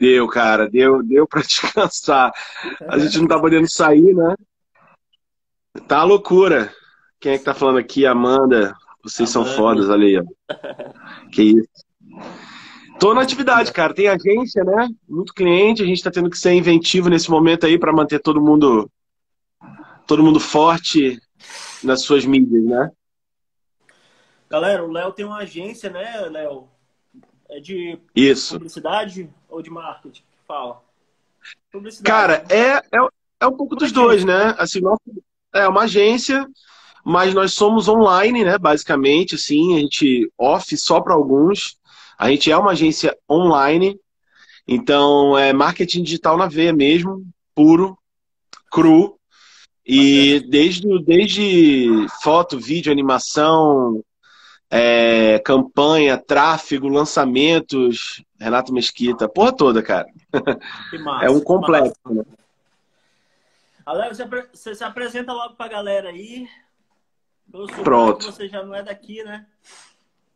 Deu, cara, deu, deu para descansar. A gente não tá podendo sair, né? Tá loucura. Quem é que tá falando aqui? Amanda. Vocês Amanda. são fodas, olha aí, ó. Que isso. Tô na atividade, cara. Tem agência, né? Muito cliente. A gente tá tendo que ser inventivo nesse momento aí para manter todo mundo todo mundo forte nas suas mídias, né? Galera, o Léo tem uma agência, né, Léo? É de Isso. publicidade ou de marketing? Fala. Cara, é, é, é um pouco dos dois, né? Assim, é uma agência, mas nós somos online, né? Basicamente, assim, a gente off só para alguns. A gente é uma agência online, então é marketing digital na veia mesmo, puro, cru. E desde, desde foto, vídeo, animação, é, campanha, tráfego, lançamentos, Renato Mesquita, porra toda, cara. Massa, é um complexo. Né? Alex, você se apresenta logo pra galera aí. Pronto. Você já não é daqui, né?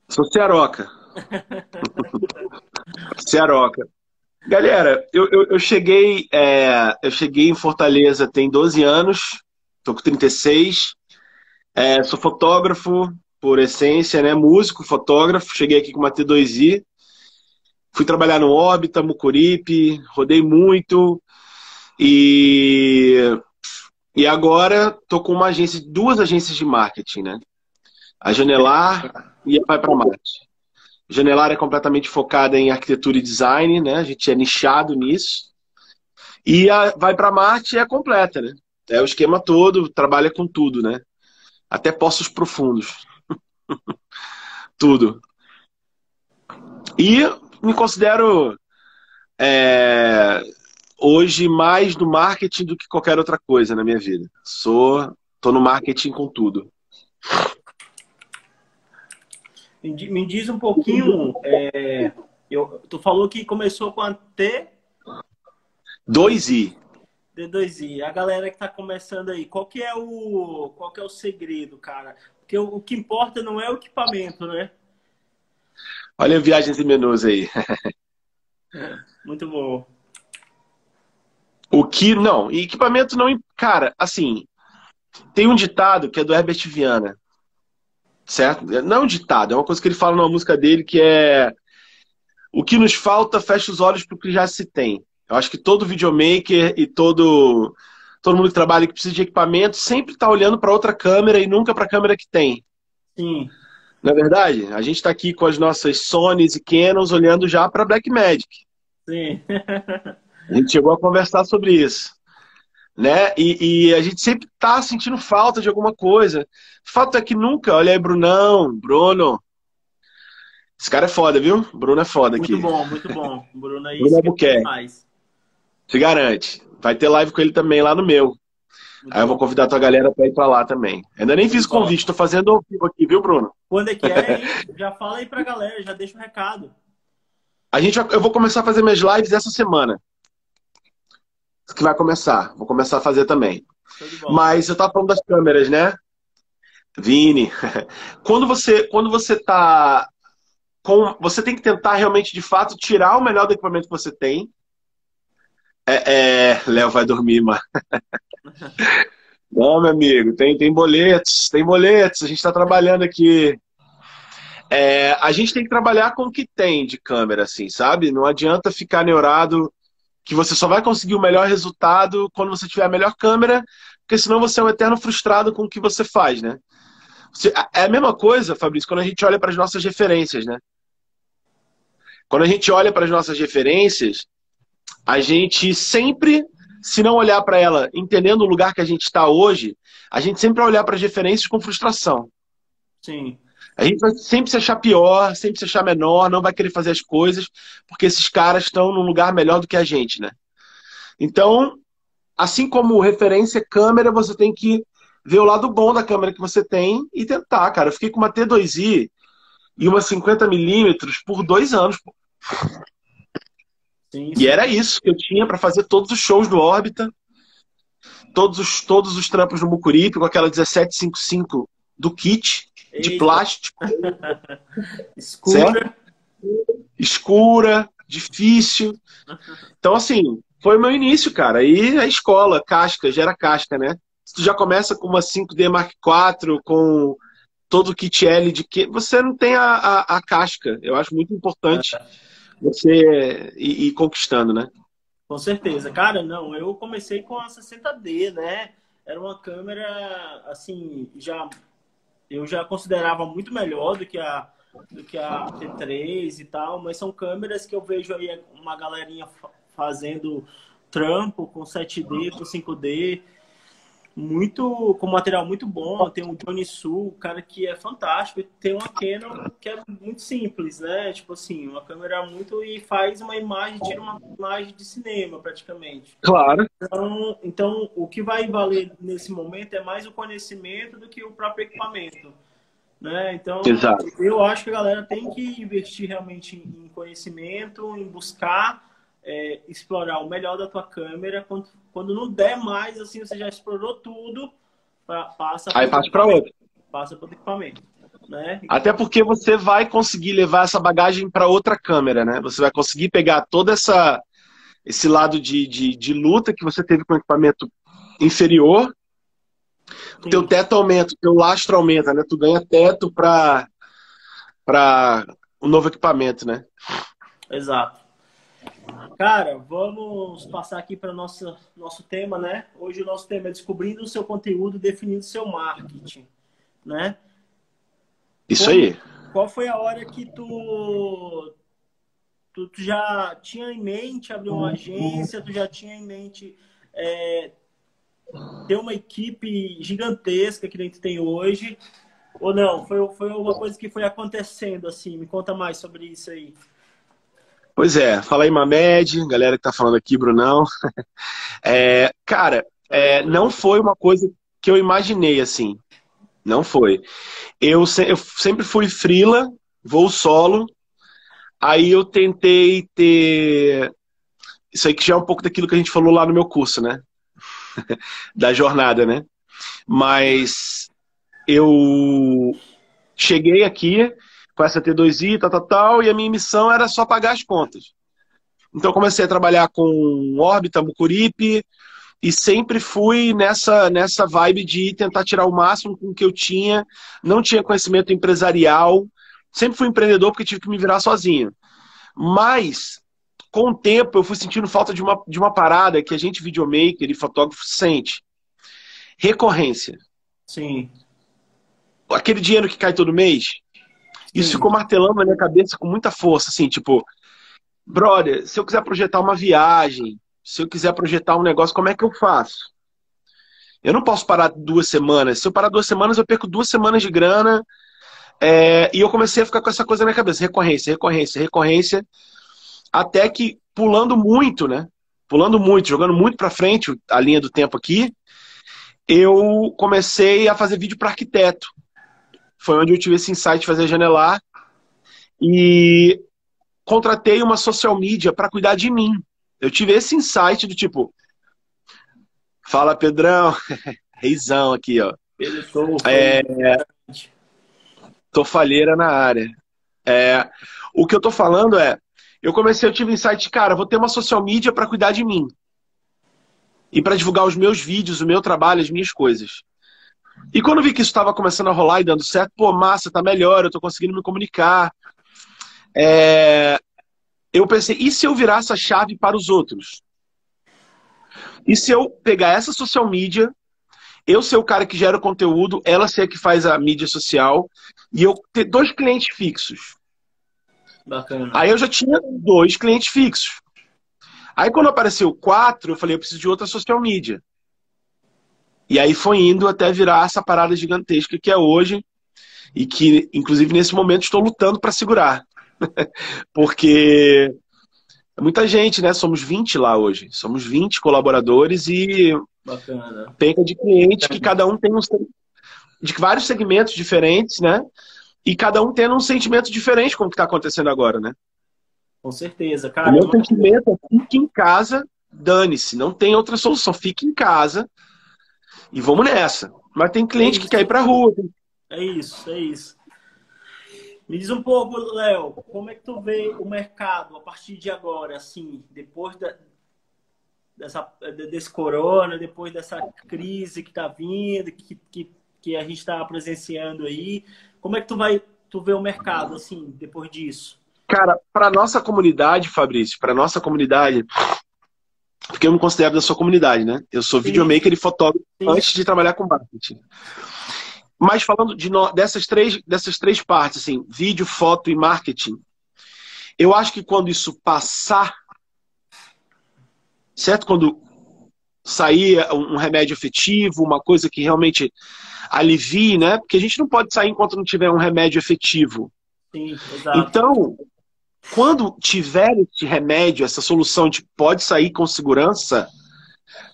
Sou Cearoca. Cearoca. Galera, eu, eu, eu cheguei é, eu cheguei em Fortaleza tem 12 anos, tô com 36, é, sou fotógrafo por essência, né? Músico, fotógrafo, cheguei aqui com uma T2i, fui trabalhar no Órbita, Mucuripe, rodei muito e, e agora tô com uma agência, duas agências de marketing, né? A Janelar e a Vai para Marte. Janelar é completamente focada em arquitetura e design, né? A gente é nichado nisso. E a Vai para Marte é completa, né? É o esquema todo, trabalha com tudo, né? Até poços profundos. tudo. E me considero é, hoje mais do marketing do que qualquer outra coisa na minha vida. Sou, tô no marketing com tudo. Me diz um pouquinho. É, eu, tu falou que começou com a T. 2i. D2i. A galera que está começando aí, qual que é o qual que é o segredo, cara? Porque o, o que importa não é o equipamento, né? Olha viagens e menus aí. É, muito bom. O que não, equipamento não, cara, assim, tem um ditado que é do Herbert Viana certo? Não é um ditado, é uma coisa que ele fala numa música dele que é o que nos falta, fecha os olhos para o que já se tem. Eu acho que todo videomaker e todo todo mundo que trabalha que precisa de equipamento sempre está olhando para outra câmera e nunca para a câmera que tem. Sim. Na é verdade, a gente está aqui com as nossas Sonys e Canons olhando já para Blackmagic. Sim. a gente chegou a conversar sobre isso né? E, e, a gente sempre tá sentindo falta de alguma coisa. Fato é que nunca, olha aí, Brunão, Bruno. Esse cara é foda, viu? Bruno é foda muito aqui. Muito bom, muito bom. Bruno aí Bruno é Se garante. Vai ter live com ele também lá no meu. Aí eu vou convidar a tua galera para ir para lá também. Ainda nem fiz convite, tô fazendo ao vivo aqui, viu, Bruno? Quando é que é? já fala aí pra galera, já deixa o um recado. A gente, eu vou começar a fazer minhas lives essa semana que vai começar. Vou começar a fazer também. Mas eu tava falando das câmeras, né? Vini, quando você quando você tá com você tem que tentar realmente de fato tirar o melhor do equipamento que você tem. É, é... Léo vai dormir, mano. Não, meu amigo, tem tem boletos, tem boletos. A gente está trabalhando aqui. É, a gente tem que trabalhar com o que tem de câmera, assim, sabe? Não adianta ficar neurado que você só vai conseguir o melhor resultado quando você tiver a melhor câmera, porque senão você é um eterno frustrado com o que você faz, né? Você, é a mesma coisa, Fabrício, quando a gente olha para as nossas referências, né? Quando a gente olha para as nossas referências, a gente sempre, se não olhar para ela entendendo o lugar que a gente está hoje, a gente sempre vai olhar para as referências com frustração. Sim. A gente vai sempre se achar pior, sempre se achar menor, não vai querer fazer as coisas, porque esses caras estão num lugar melhor do que a gente, né? Então, assim como referência câmera, você tem que ver o lado bom da câmera que você tem e tentar, cara. Eu fiquei com uma T2i e uma 50mm por dois anos. Pô. Sim, sim. E era isso que eu tinha para fazer todos os shows do Órbita, todos os, todos os trampos do Mucuripe, com aquela 1755 do kit de plástico. Escura. Certo? Escura. difícil. Então, assim, foi o meu início, cara. E a escola, casca, gera casca, né? Se tu já começa com uma 5D Mark IV, com todo o kit L de que você não tem a, a, a casca. Eu acho muito importante você ir, conquistando, né? Com certeza. Cara, não, eu comecei com a 60D, né? Era uma câmera, assim, já eu já considerava muito melhor do que a do que a T3 e tal, mas são câmeras que eu vejo aí uma galerinha fazendo trampo com 7D, com 5D, muito com material muito bom. Tem o Johnny Su, cara que é fantástico. Tem uma Canon que é muito simples, né? Tipo assim, uma câmera muito e faz uma imagem, tira uma imagem de cinema praticamente. Claro. Então, então o que vai valer nesse momento é mais o conhecimento do que o próprio equipamento. Né? Então, Exato. eu acho que a galera tem que investir realmente em conhecimento, em buscar é, explorar o melhor da tua câmera. Quando, não der mais, assim, você já explorou tudo, pra, passa Aí passa para outro. Passa para o equipamento. Né? Até porque você vai conseguir levar essa bagagem para outra câmera, né? Você vai conseguir pegar toda essa esse lado de, de, de luta que você teve com o equipamento inferior, o teu teto aumenta, o teu lastro aumenta, né? Tu ganha teto para para o novo equipamento, né? Exato. Cara, vamos passar aqui para o nosso, nosso tema, né? Hoje o nosso tema é descobrindo o seu conteúdo, definindo o seu marketing, né? Isso Como, aí. Qual foi a hora que tu, tu, tu, já tinha em mente abrir uma agência, tu já tinha em mente é, ter uma equipe gigantesca que a gente tem hoje? Ou não? Foi, foi uma coisa que foi acontecendo assim? Me conta mais sobre isso aí. Pois é, fala aí, Mamed, galera que tá falando aqui, Brunão. É, cara, é, não foi uma coisa que eu imaginei assim. Não foi. Eu, se, eu sempre fui frila, voo solo. Aí eu tentei ter. Isso aí que já é um pouco daquilo que a gente falou lá no meu curso, né? da jornada, né? Mas eu cheguei aqui, com essa T2i, tal, tal, tal, e a minha missão era só pagar as contas. Então comecei a trabalhar com órbita, Mucuripe, e sempre fui nessa, nessa vibe de tentar tirar o máximo com o que eu tinha, não tinha conhecimento empresarial, sempre fui empreendedor porque tive que me virar sozinho. Mas, com o tempo, eu fui sentindo falta de uma, de uma parada que a gente, videomaker e fotógrafo, sente. Recorrência. Sim. Aquele dinheiro que cai todo mês, isso ficou martelando na minha cabeça com muita força, assim, tipo, brother, se eu quiser projetar uma viagem, se eu quiser projetar um negócio, como é que eu faço? Eu não posso parar duas semanas. Se eu parar duas semanas, eu perco duas semanas de grana. É, e eu comecei a ficar com essa coisa na minha cabeça: recorrência, recorrência, recorrência. Até que, pulando muito, né? Pulando muito, jogando muito para frente a linha do tempo aqui, eu comecei a fazer vídeo para arquiteto foi onde eu tive esse insight de fazer janelar. E contratei uma social media para cuidar de mim. Eu tive esse insight do tipo, fala Pedrão, reizão aqui, ó. É, tô falheira na área. É, o que eu tô falando é, eu comecei, eu tive insight, cara, vou ter uma social media para cuidar de mim. E para divulgar os meus vídeos, o meu trabalho, as minhas coisas. E quando vi que isso estava começando a rolar e dando certo, pô, massa, tá melhor, eu tô conseguindo me comunicar. É... Eu pensei, e se eu virar essa chave para os outros? E se eu pegar essa social media, eu ser o cara que gera o conteúdo, ela ser a que faz a mídia social, e eu ter dois clientes fixos. Bacana. Aí eu já tinha dois clientes fixos. Aí quando apareceu quatro, eu falei, eu preciso de outra social media. E aí foi indo até virar essa parada gigantesca que é hoje e que, inclusive, nesse momento estou lutando para segurar. Porque é muita gente, né? Somos 20 lá hoje. Somos 20 colaboradores e Bacana. penca de clientes que cada um tem um de vários segmentos diferentes, né? E cada um tendo um sentimento diferente com o que está acontecendo agora, né? Com certeza, cara. O meu sentimento é fique em casa, dane-se, não tem outra solução. Fique em casa, e vamos nessa. Mas tem cliente é que quer ir para rua. É isso, é isso. Me diz um pouco, Léo, como é que tu vê o mercado a partir de agora, assim, depois da, dessa, desse corona, depois dessa crise que está vindo, que, que, que a gente está presenciando aí. Como é que tu vai tu vê o mercado, assim, depois disso? Cara, para nossa comunidade, Fabrício, para nossa comunidade, porque eu me considero da sua comunidade, né? Eu sou Sim. videomaker e fotógrafo Sim. antes de trabalhar com marketing. Mas falando de no, dessas, três, dessas três partes, assim, vídeo, foto e marketing, eu acho que quando isso passar, certo? Quando sair um remédio efetivo, uma coisa que realmente alivie, né? Porque a gente não pode sair enquanto não tiver um remédio efetivo. Sim, exato. Então, quando tiver esse remédio, essa solução de pode sair com segurança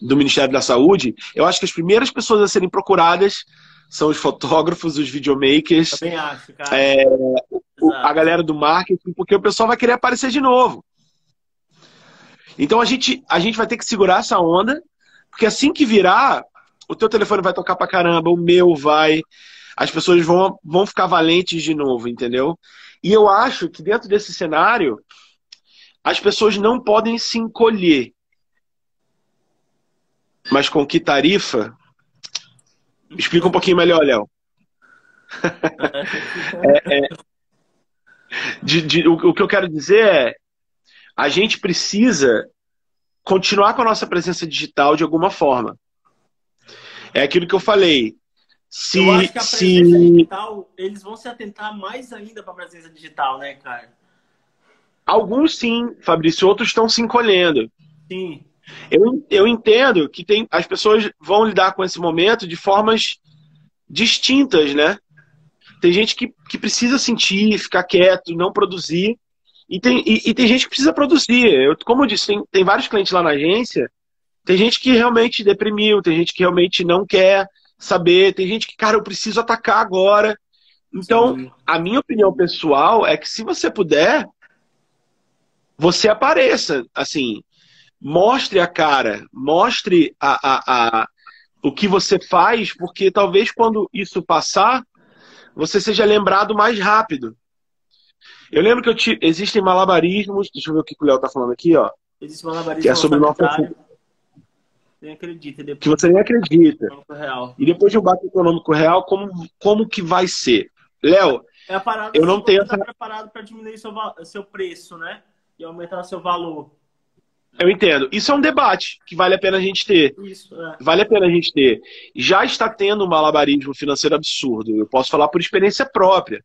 do Ministério da Saúde, eu acho que as primeiras pessoas a serem procuradas são os fotógrafos, os videomakers, Também acho, cara. É, a galera do marketing, porque o pessoal vai querer aparecer de novo. Então a gente, a gente vai ter que segurar essa onda, porque assim que virar, o teu telefone vai tocar pra caramba, o meu vai, as pessoas vão, vão ficar valentes de novo, entendeu? E eu acho que dentro desse cenário, as pessoas não podem se encolher. Mas com que tarifa? Explica um pouquinho melhor, Léo. é, é, de, de, o, o que eu quero dizer é, a gente precisa continuar com a nossa presença digital de alguma forma. É aquilo que eu falei. Se, eu acho que a presença se... digital, eles vão se atentar mais ainda para a presença digital, né, cara? Alguns sim, Fabrício, outros estão se encolhendo. Sim. Eu, eu entendo que tem, as pessoas vão lidar com esse momento de formas distintas, né? Tem gente que, que precisa sentir, ficar quieto, não produzir. E tem, e, e tem gente que precisa produzir. Eu, como eu disse, tem, tem vários clientes lá na agência. Tem gente que realmente deprimiu, tem gente que realmente não quer saber. Tem gente que, cara, eu preciso atacar agora. Então, Sim. a minha opinião pessoal é que se você puder, você apareça. Assim, mostre a cara, mostre a, a, a, o que você faz, porque talvez quando isso passar, você seja lembrado mais rápido. Eu lembro que eu te... existem malabarismos. Deixa eu ver o que o Léo está falando aqui, ó. Existe malabarismo que é sobre o nosso nem acredita. Depois... Que você nem acredita. E depois de um banco econômico real, como, como que vai ser? Léo, é eu não tenho essa... Tá preparado para diminuir seu, seu preço, né? E aumentar seu valor. Eu entendo. Isso é um debate que vale a pena a gente ter. Isso, é. Vale a pena a gente ter. Já está tendo um malabarismo financeiro absurdo. Eu posso falar por experiência própria.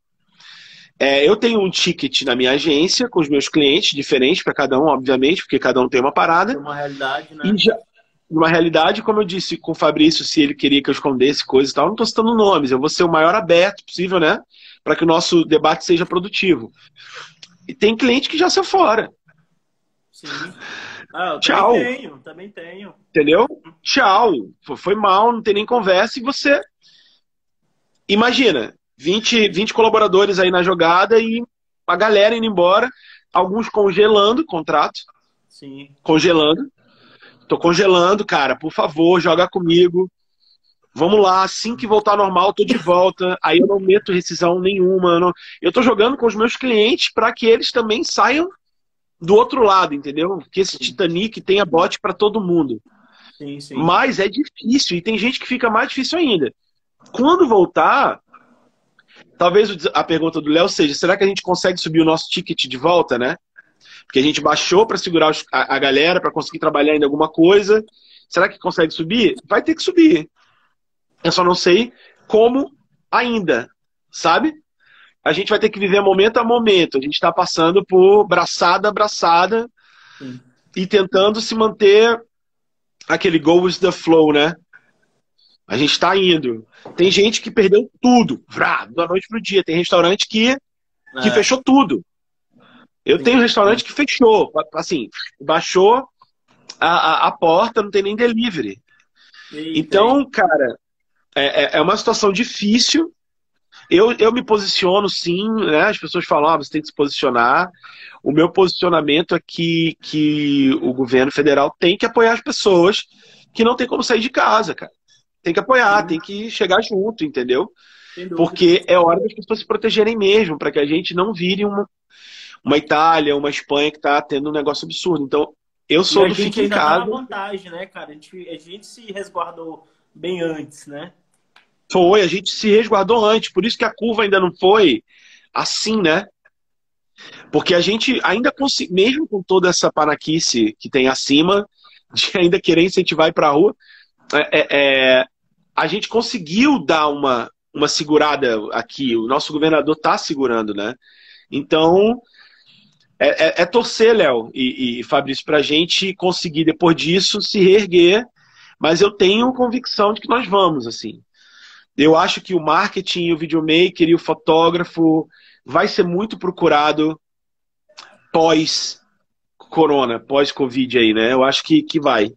É, eu tenho um ticket na minha agência com os meus clientes, diferente para cada um, obviamente, porque cada um tem uma parada. Tem uma realidade, né? E já, uma realidade, como eu disse com o Fabrício, se ele queria que eu escondesse coisas e tal, não estou citando nomes, eu vou ser o maior aberto possível, né? Para que o nosso debate seja produtivo. E tem cliente que já saiu fora. Sim. Ah, eu Tchau. Também tenho, também tenho. Entendeu? Tchau. Foi mal, não tem nem conversa e você. Imagina, 20, 20 colaboradores aí na jogada e a galera indo embora, alguns congelando o contrato. Sim. Congelando Tô congelando, cara. Por favor, joga comigo. Vamos lá, assim que voltar normal, tô de volta. Aí eu não meto rescisão nenhuma. Eu, não... eu tô jogando com os meus clientes para que eles também saiam do outro lado, entendeu? Que esse Titanic tenha bote para todo mundo. Sim, sim. Mas é difícil e tem gente que fica mais difícil ainda. Quando voltar, talvez a pergunta do Léo seja: será que a gente consegue subir o nosso ticket de volta, né? Porque a gente baixou para segurar a, galera, para conseguir trabalhar em alguma coisa. Será que consegue subir? Vai ter que subir. Eu só não sei como ainda, sabe? A gente vai ter que viver momento a momento. A gente está passando por braçada a braçada Sim. e tentando se manter aquele go with the flow, né? A gente está indo. Tem gente que perdeu tudo, vrá, da noite pro dia. Tem restaurante que, que é. fechou tudo. Eu tenho um restaurante que fechou, assim, baixou a, a, a porta, não tem nem delivery. Eita. Então, cara, é, é, é uma situação difícil. Eu, eu me posiciono sim, né? As pessoas falam, ah, você tem que se posicionar. O meu posicionamento é que, que o governo federal tem que apoiar as pessoas que não tem como sair de casa, cara. Tem que apoiar, tem que chegar junto, entendeu? Porque é hora das pessoas se protegerem mesmo, para que a gente não vire uma, uma Itália, uma Espanha que está tendo um negócio absurdo. Então, eu sou e do fique em tá casa. Tá vantagem, né, cara? A gente, a gente se resguardou bem antes, né? Foi, a gente se resguardou antes, por isso que a curva ainda não foi assim, né? Porque a gente ainda consegue, mesmo com toda essa panaquice que tem acima, de ainda querer incentivar ir para a rua, é, é, é, a gente conseguiu dar uma, uma segurada aqui. O nosso governador está segurando, né? Então, é, é, é torcer, Léo e, e Fabrício, para a gente conseguir, depois disso, se reerguer. Mas eu tenho convicção de que nós vamos, assim. Eu acho que o marketing, o videomaker e o fotógrafo vai ser muito procurado pós corona, pós covid aí, né? Eu acho que, que vai.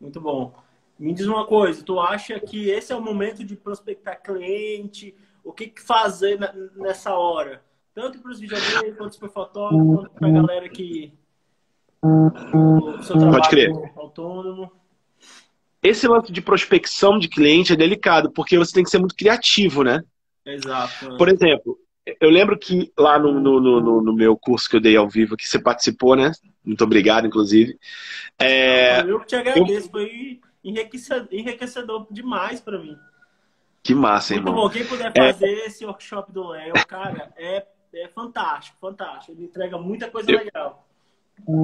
Muito bom. Me diz uma coisa, tu acha que esse é o momento de prospectar cliente? O que, que fazer nessa hora? Tanto para os videomakers, quanto para o fotógrafo, quanto para a galera que o seu trabalho Pode crer. autônomo. Esse lance de prospecção de cliente é delicado, porque você tem que ser muito criativo, né? Exato. Por exemplo, eu lembro que lá no, no, no, no, meu curso que eu dei ao vivo, que você participou, né? Muito obrigado, inclusive. É... Eu que te agradeço, eu... foi enriquecedor, enriquecedor demais para mim. Que massa, Muito irmão. bom. Quem puder fazer é... esse workshop do Léo, cara, é, é fantástico, fantástico. Ele entrega muita coisa eu... legal.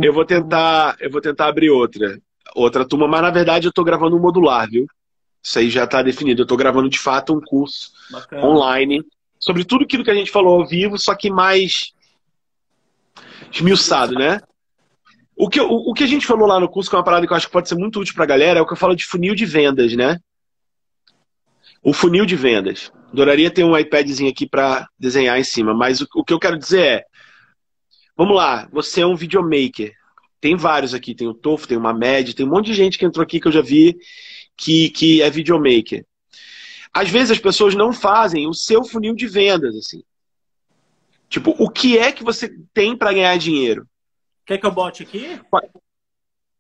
Eu vou tentar, eu vou tentar abrir outra outra turma, mas na verdade eu estou gravando um modular, viu? Isso aí já está definido. Eu estou gravando de fato um curso Bacana. online sobre tudo aquilo que a gente falou ao vivo, só que mais esmiuçado, né? O que, o, o que a gente falou lá no curso, que é uma parada que eu acho que pode ser muito útil para a galera, é o que eu falo de funil de vendas, né? O funil de vendas. Adoraria ter um iPadzinho aqui para desenhar em cima, mas o, o que eu quero dizer é: vamos lá, você é um videomaker. Tem vários aqui, tem o Tofo, tem uma Med, tem um monte de gente que entrou aqui que eu já vi que, que é videomaker. Às vezes as pessoas não fazem o seu funil de vendas, assim. Tipo, o que é que você tem para ganhar dinheiro? Quer que eu bote aqui?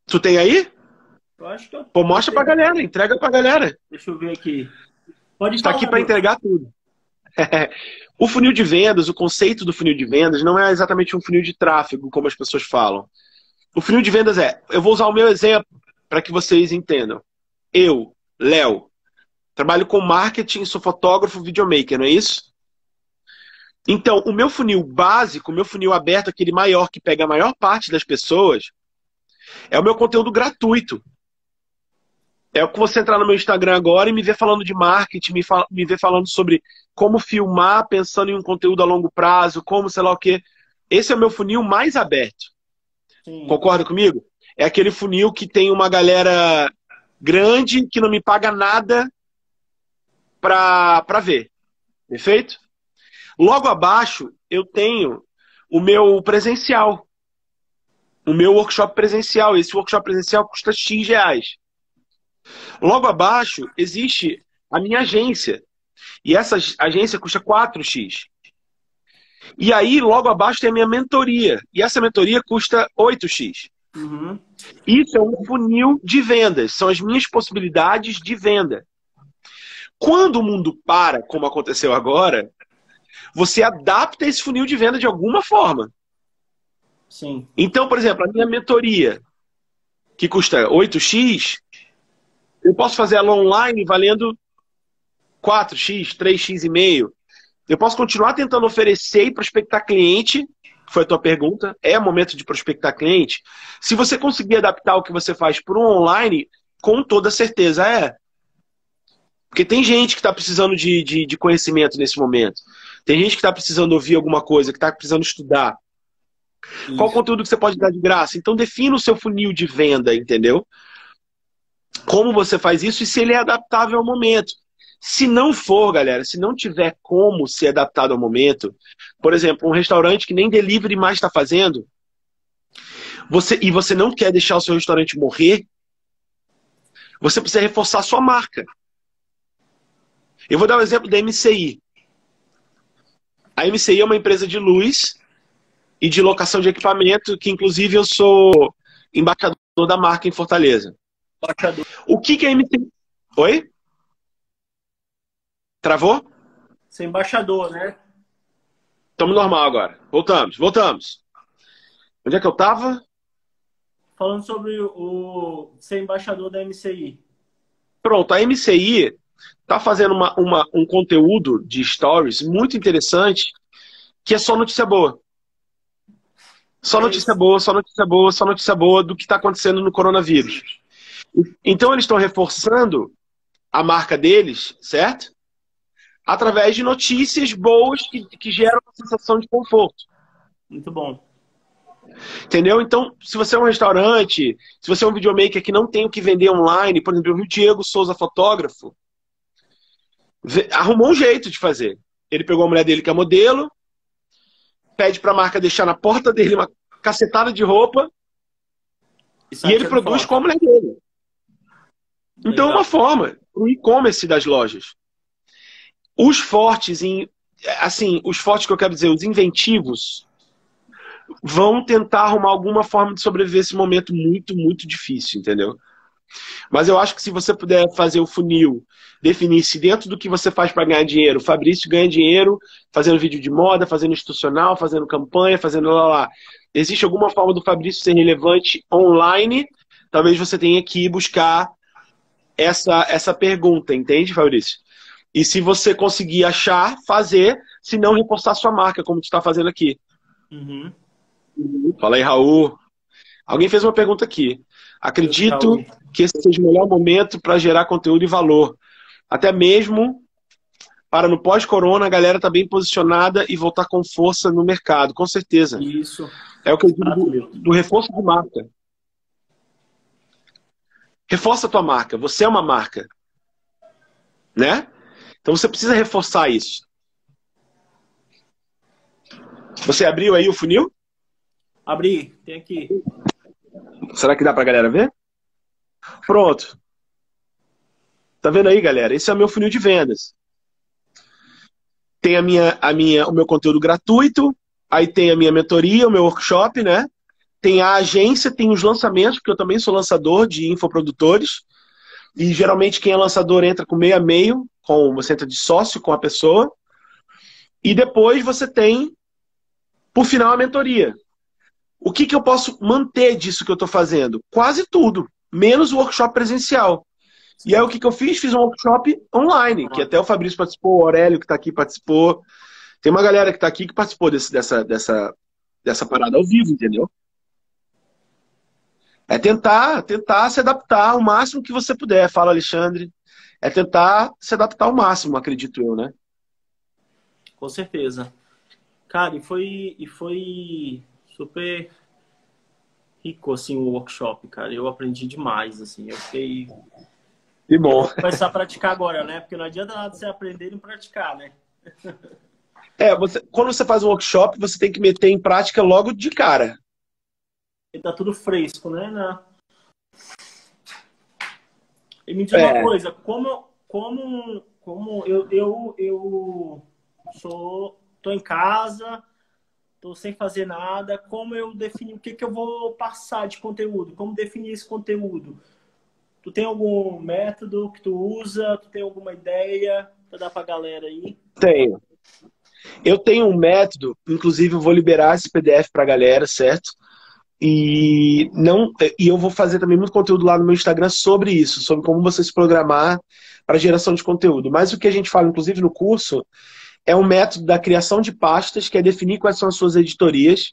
Tu tem aí? Eu acho que eu Pô, mostra pra galera, entrega pra galera. Deixa eu ver aqui. Pode Está aqui para entregar tudo. o funil de vendas, o conceito do funil de vendas não é exatamente um funil de tráfego, como as pessoas falam. O funil de vendas é, eu vou usar o meu exemplo para que vocês entendam. Eu, Léo, trabalho com marketing, sou fotógrafo, videomaker, não é isso? Então, o meu funil básico, o meu funil aberto, aquele maior que pega a maior parte das pessoas, é o meu conteúdo gratuito. É o que você entrar no meu Instagram agora e me ver falando de marketing, me, fala, me ver falando sobre como filmar, pensando em um conteúdo a longo prazo, como sei lá o quê. Esse é o meu funil mais aberto. Sim. Concorda comigo? É aquele funil que tem uma galera grande que não me paga nada para ver. Perfeito? Logo abaixo, eu tenho o meu presencial. O meu workshop presencial. Esse workshop presencial custa X reais. Logo abaixo, existe a minha agência. E essa agência custa 4x. E aí, logo abaixo, tem a minha mentoria. E essa mentoria custa 8x. Uhum. Isso é um funil de vendas. São as minhas possibilidades de venda. Quando o mundo para, como aconteceu agora, você adapta esse funil de venda de alguma forma. Sim. Então, por exemplo, a minha mentoria, que custa 8x, eu posso fazer ela online valendo 4x, 3x e meio. Eu posso continuar tentando oferecer e prospectar cliente, que foi a tua pergunta. É momento de prospectar cliente? Se você conseguir adaptar o que você faz para o online, com toda certeza é. Porque tem gente que está precisando de, de, de, conhecimento nesse momento. Tem gente que está precisando ouvir alguma coisa, que está precisando estudar. Isso. Qual conteúdo que você pode dar de graça? Então defina o seu funil de venda, entendeu? Como você faz isso e se ele é adaptável ao momento. Se não for, galera, se não tiver como ser adaptado ao momento, por exemplo, um restaurante que nem delivery mais está fazendo, você, e você não quer deixar o seu restaurante morrer, você precisa reforçar a sua marca. Eu vou dar o um exemplo da MCI. A MCI é uma empresa de luz e de locação de equipamento, que inclusive eu sou embaixador da marca em Fortaleza. Embaixador. O que, que é a MCI? Oi? Travou? Ser embaixador, né? Estamos normal agora. Voltamos, voltamos. Onde é que eu estava? Falando sobre o ser embaixador da MCI. Pronto, a MCI está fazendo uma, uma, um conteúdo de stories muito interessante que é só notícia boa. Só notícia boa, só notícia boa, só notícia boa do que está acontecendo no coronavírus. Então eles estão reforçando a marca deles, certo? Através de notícias boas que, que geram uma sensação de conforto. Muito bom. Entendeu? Então, se você é um restaurante, se você é um videomaker que não tem o que vender online, por exemplo, o Diego Souza, fotógrafo, arrumou um jeito de fazer. Ele pegou a mulher dele que é modelo, pede para a marca deixar na porta dele uma cacetada de roupa e, e ele produz foto. com a mulher dele. Então é uma forma, o e-commerce das lojas. Os fortes, em, assim, os fortes que eu quero dizer, os inventivos, vão tentar arrumar alguma forma de sobreviver esse momento muito, muito difícil, entendeu? Mas eu acho que se você puder fazer o funil, definir se dentro do que você faz para ganhar dinheiro, o Fabrício ganha dinheiro fazendo vídeo de moda, fazendo institucional, fazendo campanha, fazendo lá lá. Existe alguma forma do Fabrício ser relevante online? Talvez você tenha que buscar essa, essa pergunta, entende, Fabrício? E se você conseguir achar, fazer, se não reforçar sua marca, como tu está fazendo aqui. Uhum. Fala aí, Raul. Alguém fez uma pergunta aqui. Acredito que esse seja o melhor momento para gerar conteúdo e valor. Até mesmo para no pós-corona a galera tá bem posicionada e voltar com força no mercado, com certeza. Isso. É o que eu digo do, do reforço de marca. Reforça a tua marca. Você é uma marca. Né? Então você precisa reforçar isso. Você abriu aí o funil? Abri, tem aqui. Será que dá pra galera ver? Pronto. Tá vendo aí, galera? Esse é o meu funil de vendas. Tem a minha, a minha, o meu conteúdo gratuito, aí tem a minha mentoria, o meu workshop, né? Tem a agência, tem os lançamentos, porque eu também sou lançador de infoprodutores. E geralmente quem é lançador entra com meio a meio, com você entra de sócio com a pessoa. E depois você tem, por final, a mentoria. O que, que eu posso manter disso que eu estou fazendo? Quase tudo, menos o workshop presencial. E aí o que, que eu fiz? Fiz um workshop online, que até o Fabrício participou, o Aurélio que está aqui participou. Tem uma galera que está aqui que participou desse, dessa, dessa, dessa parada ao vivo, entendeu? É tentar, tentar se adaptar o máximo que você puder, fala Alexandre. É tentar se adaptar ao máximo, acredito eu, né? Com certeza. Cara, e foi, e foi super rico, assim, o workshop, cara. Eu aprendi demais, assim. Eu fiquei... Que bom. Vou começar a praticar agora, né? Porque não adianta nada você aprender e não praticar, né? É, você, quando você faz um workshop, você tem que meter em prática logo de cara. E tá tudo fresco, né? Na... E me diz é. uma coisa, como, como, como eu, eu, eu sou, tô em casa, tô sem fazer nada, como eu defino o que, que eu vou passar de conteúdo, como definir esse conteúdo. Tu tem algum método que tu usa? Tu tem alguma ideia para dar para a galera aí? Tenho. Eu tenho um método, inclusive eu vou liberar esse PDF para a galera, certo? E não e eu vou fazer também muito conteúdo lá no meu Instagram sobre isso, sobre como você se programar para geração de conteúdo. Mas o que a gente fala, inclusive no curso, é um método da criação de pastas, que é definir quais são as suas editorias,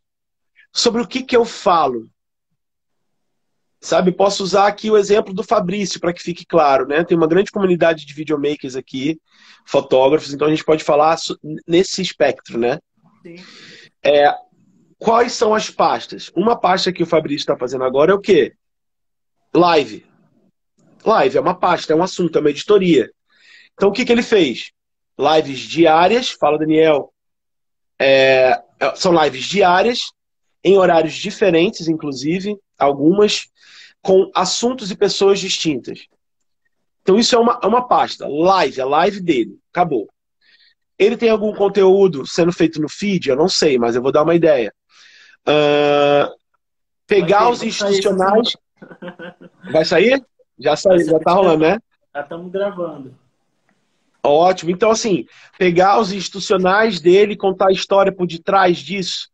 sobre o que, que eu falo. Sabe, posso usar aqui o exemplo do Fabrício, para que fique claro, né? Tem uma grande comunidade de videomakers aqui, fotógrafos, então a gente pode falar nesse espectro, né? Sim. É, quais são as pastas? Uma pasta que o Fabrício está fazendo agora é o quê? Live. Live é uma pasta, é um assunto, é uma editoria. Então o que, que ele fez? lives diárias, fala Daniel, é, é, são lives diárias, em horários diferentes, inclusive, algumas, com assuntos e pessoas distintas. Então isso é uma, é uma pasta, live, a live dele, acabou. Ele tem algum conteúdo sendo feito no feed? Eu não sei, mas eu vou dar uma ideia. Uh, pegar os institucionais. Vai sair? Já saiu, já tá rolando, né? Já estamos gravando. Ótimo. Então, assim, pegar os institucionais dele, contar a história por detrás disso,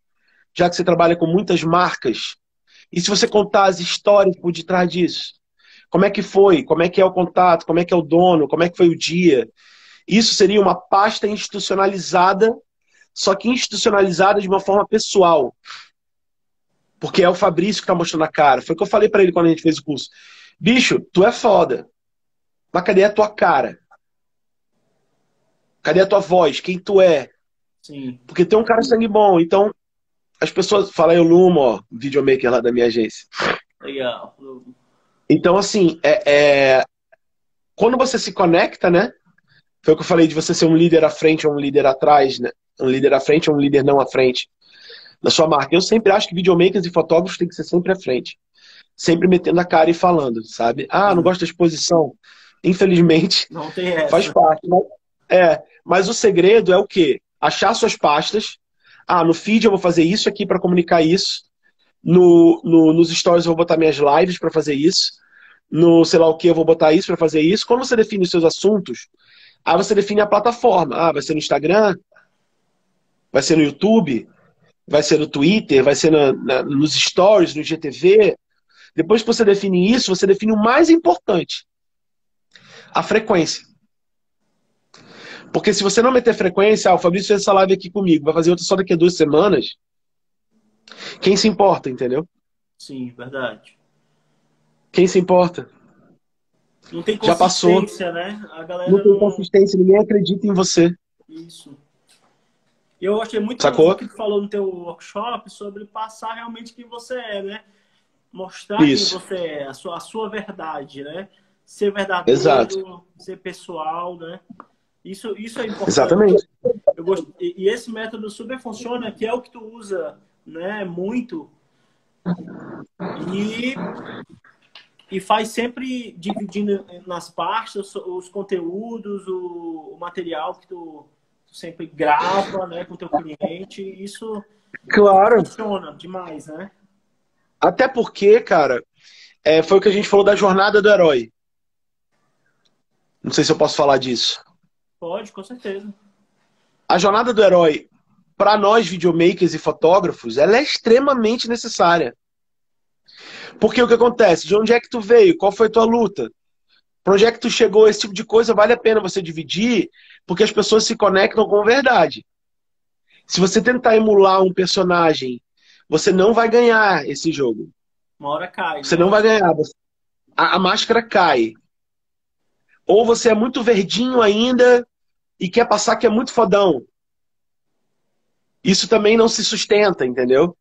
já que você trabalha com muitas marcas. E se você contar as histórias por detrás disso? Como é que foi? Como é que é o contato? Como é que é o dono? Como é que foi o dia? Isso seria uma pasta institucionalizada, só que institucionalizada de uma forma pessoal. Porque é o Fabrício que está mostrando a cara. Foi o que eu falei para ele quando a gente fez o curso. Bicho, tu é foda. Mas cadê a tua cara? Cadê a tua voz? Quem tu é? Sim. Porque tem um cara de sangue bom. Então, as pessoas. Fala aí o Lumo, ó, videomaker lá da minha agência. Legal. Então, assim, é, é, quando você se conecta, né? Foi o que eu falei de você ser um líder à frente ou um líder atrás, né? Um líder à frente ou um líder não à frente na sua marca. Eu sempre acho que videomakers e fotógrafos têm que ser sempre à frente. Sempre metendo a cara e falando, sabe? Ah, não gosto da exposição. Infelizmente, não tem essa. faz parte. Mas, é, mas o segredo é o quê? Achar suas pastas. Ah, no feed eu vou fazer isso aqui para comunicar isso. No, no, nos stories eu vou botar minhas lives para fazer isso. No sei lá o que eu vou botar isso para fazer isso. Quando você define os seus assuntos, aí você define a plataforma. Ah, vai ser no Instagram? Vai ser no YouTube? Vai ser no Twitter? Vai ser na, na, nos stories, no GTV? Depois que você define isso, você define o mais importante: a frequência. Porque se você não meter frequência, ah, o Fabrício fez essa live aqui comigo, vai fazer outra só daqui a duas semanas. Quem se importa, entendeu? Sim, verdade. Quem se importa? Não tem Já passou. né? A galera não tem consistência, ninguém acredita em você. Isso. Eu achei muito Sacou? que tu falou no teu workshop sobre passar realmente quem você é, né? Mostrar Isso. quem você é, a sua, a sua verdade, né? Ser verdadeiro, Exato. ser pessoal, né? Isso, isso é importante. Exatamente. Eu gosto, e, esse método super funciona, que é o que tu usa, né? Muito. E, e faz sempre dividindo nas pastas os conteúdos, o, o material que tu, tu, sempre grava, né? Com o teu cliente. Isso claro. funciona demais, né? Até porque, cara, é, foi o que a gente falou da jornada do herói. Não sei se eu posso falar disso. Pode, com certeza. A jornada do herói, para nós videomakers e fotógrafos, ela é extremamente necessária. Porque o que acontece? De onde é que tu veio? Qual foi a tua luta? Tu chegou? Esse tipo de coisa vale a pena você dividir, porque as pessoas se conectam com verdade. Se você tentar emular um personagem, você não vai ganhar esse jogo. Uma hora cai. Você né? não vai ganhar. A, a máscara cai. Ou você é muito verdinho ainda e quer passar que é muito fodão. Isso também não se sustenta, entendeu?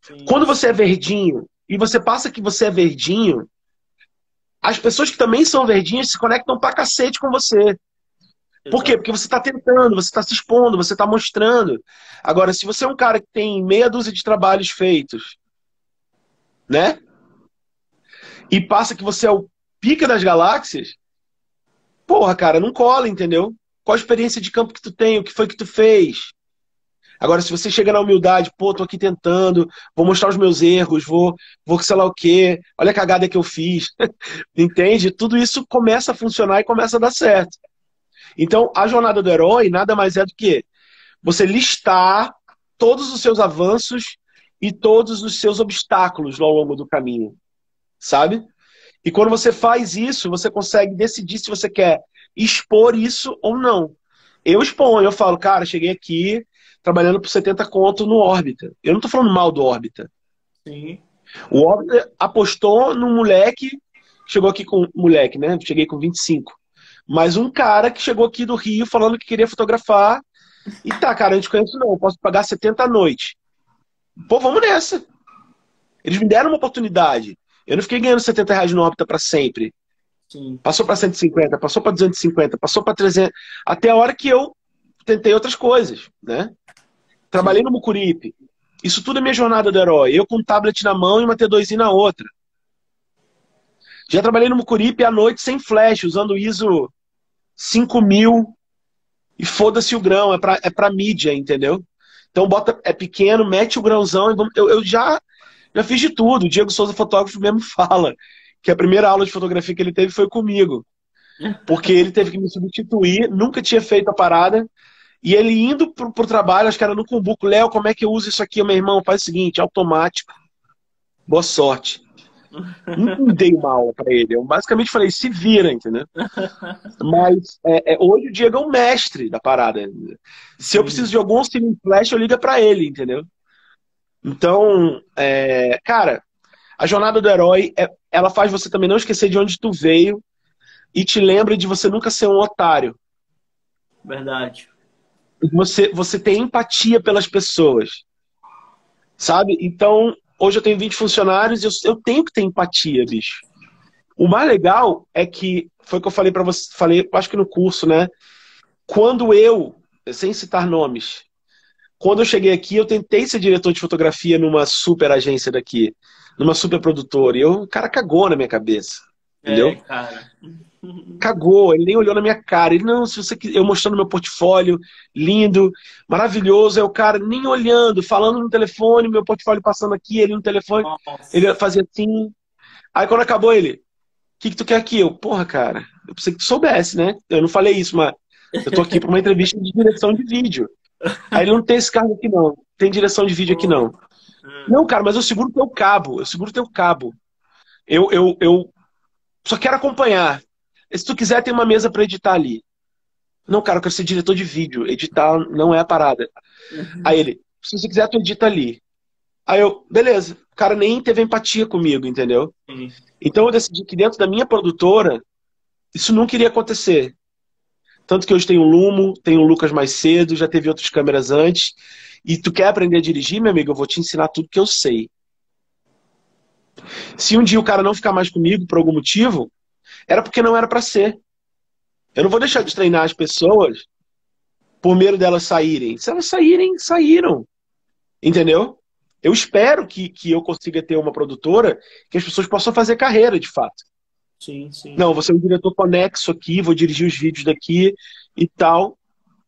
Sim. Quando você é verdinho e você passa que você é verdinho, as pessoas que também são verdinhas se conectam pra cacete com você. Por quê? Porque você está tentando, você está se expondo, você está mostrando. Agora, se você é um cara que tem meia dúzia de trabalhos feitos, né? E passa que você é o pica das galáxias, porra, cara, não cola, entendeu? Qual a experiência de campo que tu tem? O que foi que tu fez? Agora, se você chega na humildade, pô, tô aqui tentando, vou mostrar os meus erros, vou, vou sei lá o quê, olha a cagada que eu fiz. Entende? Tudo isso começa a funcionar e começa a dar certo. Então, a jornada do herói nada mais é do que você listar todos os seus avanços e todos os seus obstáculos ao longo do caminho. Sabe? E quando você faz isso, você consegue decidir se você quer expor isso ou não. Eu exponho, eu falo, cara, cheguei aqui trabalhando por 70 conto no Órbita. Eu não tô falando mal do Órbita. Sim. O Órbita apostou num moleque, chegou aqui com moleque, né? Cheguei com 25. Mas um cara que chegou aqui do Rio falando que queria fotografar. E tá, cara, eu não te conheço não, eu posso pagar 70 a noite. Pô, vamos nessa. Eles me deram uma oportunidade. Eu não fiquei ganhando 70 reais no Órbita para sempre. Sim. Passou para 150, passou para 250, passou para 300, até a hora que eu tentei outras coisas, né? Trabalhei no Mucuripe. Isso tudo é minha jornada do herói. Eu com um tablet na mão e uma T2i na outra. Já trabalhei no Mucuripe à noite sem flash, usando o ISO 5000 e foda-se o grão, é pra, é pra mídia, entendeu? Então bota, é pequeno, mete o grãozão e vamos, eu, eu já, já fiz de tudo. O Diego Souza, fotógrafo, mesmo fala que a primeira aula de fotografia que ele teve foi comigo. Porque ele teve que me substituir, nunca tinha feito a parada. E ele indo pro, pro trabalho, acho que era no Cumbuco, Léo, como é que eu uso isso aqui? Meu irmão, faz o seguinte, automático. Boa sorte. Não dei mal para ele. Eu basicamente falei, se vira, entendeu? Mas é, é, hoje o Diego é o mestre da parada. Se eu preciso de algum auxílio flash, eu ligo para ele, entendeu? Então, é, cara, a jornada do herói, é, ela faz você também não esquecer de onde tu veio e te lembra de você nunca ser um otário. Verdade. Você, você tem empatia pelas pessoas. Sabe? Então, Hoje eu tenho 20 funcionários e eu, eu tenho que ter empatia, bicho. O mais legal é que, foi o que eu falei para você, falei, acho que no curso, né? Quando eu, sem citar nomes, quando eu cheguei aqui, eu tentei ser diretor de fotografia numa super agência daqui, numa super produtora, e eu, o cara cagou na minha cabeça. Entendeu? É, cara. Cagou, ele nem olhou na minha cara. Ele, não, se você eu mostrando meu portfólio, lindo, maravilhoso. É o cara nem olhando, falando no telefone, meu portfólio passando aqui, ele no telefone. Nossa. Ele fazia assim. Aí quando acabou, ele, o que, que tu quer aqui? Eu, porra, cara, eu pensei que tu soubesse, né? Eu não falei isso, mas eu tô aqui para uma entrevista de direção de vídeo. Aí ele não tem esse cargo aqui, não. Tem direção de vídeo aqui, não. Hum. Não, cara, mas eu seguro teu cabo. Eu seguro teu cabo. Eu, eu, eu só quero acompanhar. Se tu quiser, tem uma mesa para editar ali. Não, cara, eu quero ser diretor de vídeo. Editar não é a parada. Uhum. Aí ele, se você quiser, tu edita ali. Aí eu, beleza. O cara nem teve empatia comigo, entendeu? Uhum. Então eu decidi que dentro da minha produtora, isso nunca iria acontecer. Tanto que hoje tem o Lumo, tem o Lucas mais cedo, já teve outras câmeras antes. E tu quer aprender a dirigir, meu amigo? Eu vou te ensinar tudo que eu sei. Se um dia o cara não ficar mais comigo por algum motivo, era porque não era para ser. Eu não vou deixar de treinar as pessoas por medo delas saírem. Se elas saírem, saíram. Entendeu? Eu espero que, que eu consiga ter uma produtora que as pessoas possam fazer carreira, de fato. Sim, sim. Não, vou ser um diretor conexo aqui, vou dirigir os vídeos daqui e tal,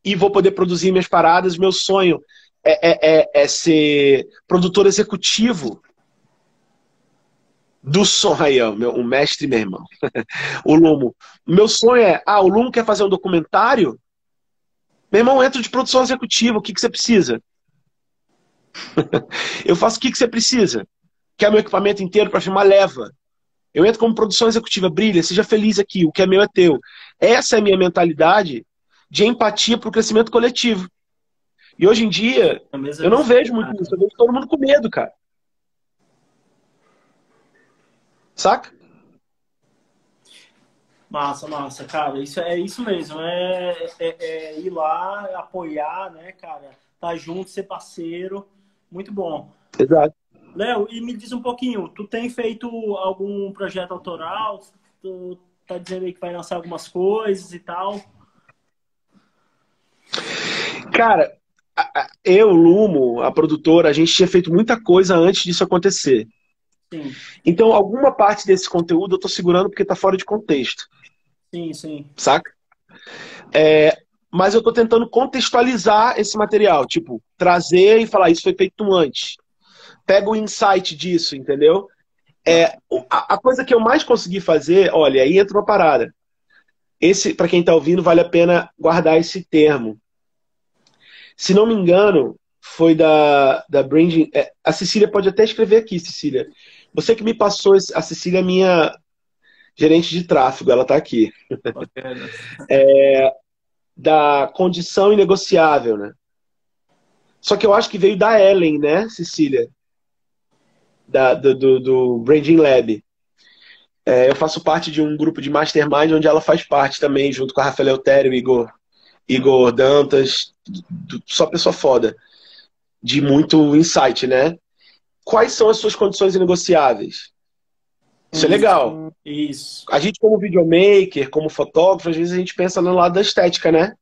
e vou poder produzir minhas paradas. Meu sonho é, é, é, é ser produtor executivo do sonho aí, ó, meu, um mestre, meu irmão. o Lumo. Meu sonho é, ah, o Lumo quer fazer um documentário? Meu irmão, entra de produção executiva, o que, que você precisa? eu faço o que, que você precisa. Quer meu equipamento inteiro para filmar? Leva. Eu entro como produção executiva, brilha, seja feliz aqui, o que é meu é teu. Essa é a minha mentalidade de empatia para o crescimento coletivo. E hoje em dia, eu não vejo muito isso, eu vejo todo mundo com medo, cara. Saca? Massa, massa, cara. Isso é isso mesmo. É, é, é, ir lá, apoiar, né, cara? Tá junto, ser parceiro. Muito bom. Exato. Léo, e me diz um pouquinho, tu tem feito algum projeto autoral? Tu tá dizendo aí que vai lançar algumas coisas e tal? Cara, eu, Lumo, a produtora, a gente tinha feito muita coisa antes disso acontecer. Sim. Então, alguma parte desse conteúdo eu estou segurando porque está fora de contexto. Sim, sim. Saca? É, mas eu estou tentando contextualizar esse material. Tipo, trazer e falar, isso foi feito antes. Pega o insight disso, entendeu? É, a, a coisa que eu mais consegui fazer, olha, aí entra uma parada. Esse, para quem está ouvindo, vale a pena guardar esse termo. Se não me engano, foi da, da Branding. É, a Cecília pode até escrever aqui, Cecília. Você que me passou, a Cecília é minha gerente de tráfego, ela está aqui. é, da condição inegociável, né? Só que eu acho que veio da Ellen, né, Cecília? Da, do, do, do Branding Lab. É, eu faço parte de um grupo de mastermind onde ela faz parte também, junto com a Rafael Eltério e Igor, Igor Dantas, só pessoa foda, de muito insight, né? Quais são as suas condições inegociáveis. Isso é legal. Isso. A gente, como videomaker, como fotógrafo, às vezes a gente pensa no lado da estética, né?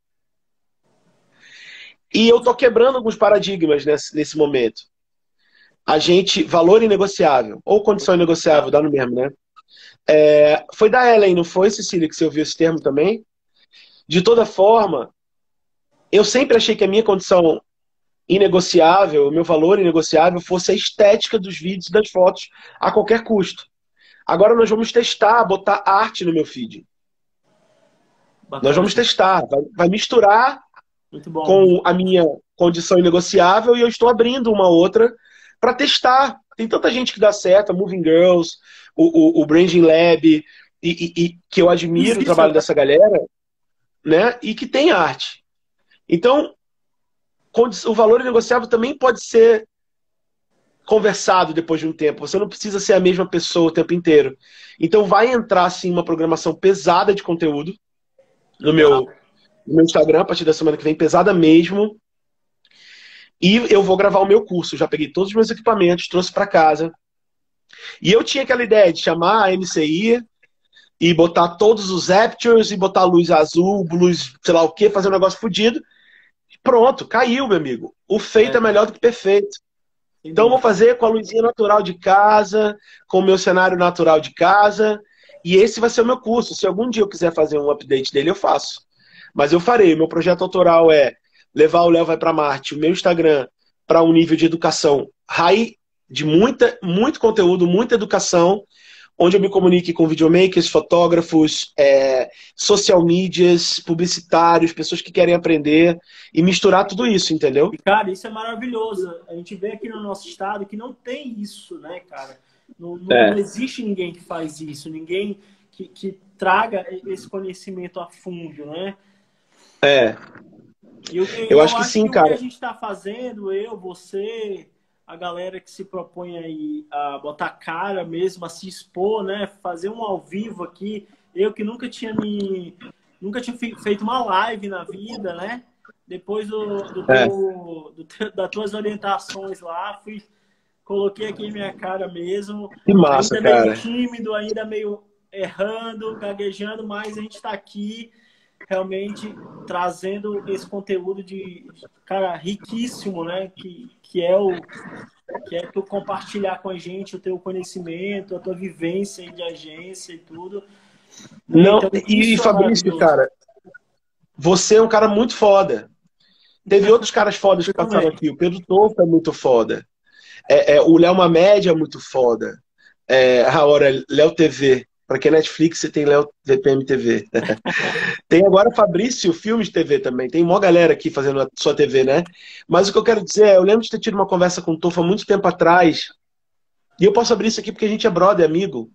E eu tô quebrando alguns paradigmas nesse, nesse momento. A gente, valor inegociável, ou condição inegociável, dá no mesmo, né? É, foi da Ellen, não foi, Cecília, que você ouviu esse termo também? De toda forma, eu sempre achei que a minha condição inegociável, o meu valor inegociável fosse a estética dos vídeos e das fotos a qualquer custo. Agora nós vamos testar, botar arte no meu feed. Bacana. Nós vamos testar, vai, vai misturar com a minha condição inegociável e eu estou abrindo uma outra para testar. Tem tanta gente que dá certo, a Moving Girls, o, o, o Branding Lab, e, e, e que eu admiro isso, o trabalho isso. dessa galera, né? E que tem arte. Então, o valor inegociável também pode ser conversado depois de um tempo. Você não precisa ser a mesma pessoa o tempo inteiro. Então vai entrar sim uma programação pesada de conteúdo no meu, no meu Instagram a partir da semana que vem, pesada mesmo. E eu vou gravar o meu curso. Já peguei todos os meus equipamentos, trouxe para casa. E eu tinha aquela ideia de chamar a MCI e botar todos os Aptures e botar luz azul, luz sei lá o que, fazer um negócio fodido. Pronto, caiu, meu amigo. O feito é, é melhor do que perfeito. Então, eu vou fazer com a luzinha natural de casa, com o meu cenário natural de casa. E esse vai ser o meu curso. Se algum dia eu quiser fazer um update dele, eu faço. Mas eu farei. Meu projeto autoral é levar o Léo Vai para Marte, o meu Instagram, para um nível de educação high, de muita, muito conteúdo, muita educação, onde eu me comunique com videomakers, fotógrafos, é, social medias, publicitários, pessoas que querem aprender e misturar tudo isso, entendeu? E, cara, isso é maravilhoso. A gente vê aqui no nosso estado que não tem isso, né, cara? Não, não, é. não existe ninguém que faz isso, ninguém que, que traga esse conhecimento a fundo, né? É. Eu, eu, eu acho, acho, que sim, que cara. O que a gente está fazendo, eu, você, a galera que se propõe aí a botar cara mesmo, a se expor, né? Fazer um ao vivo aqui. Eu que nunca tinha me. Nunca tinha feito uma live na vida, né? Depois do, do, é. do, das tuas orientações lá, fui, coloquei aqui minha cara mesmo. Que massa, ainda cara. meio tímido, ainda meio errando, gaguejando, mas a gente está aqui realmente trazendo esse conteúdo de cara riquíssimo, né? Que, que é o que é tu compartilhar com a gente o teu conhecimento, a tua vivência de agência e tudo. Não, então, e é Fabrício, cara, você é um cara muito foda. Teve outros caras fodas que passaram aqui. O Pedro Tolfa é muito foda. É, é, o Léo Mamédia é muito foda. É, a hora, Léo TV. Para quem é Netflix, você tem Léo VPM TV. tem agora Fabrício Filmes TV também. Tem uma galera aqui fazendo a sua TV, né? Mas o que eu quero dizer é, eu lembro de ter tido uma conversa com o Tofa muito tempo atrás. E eu posso abrir isso aqui porque a gente é brother, amigo.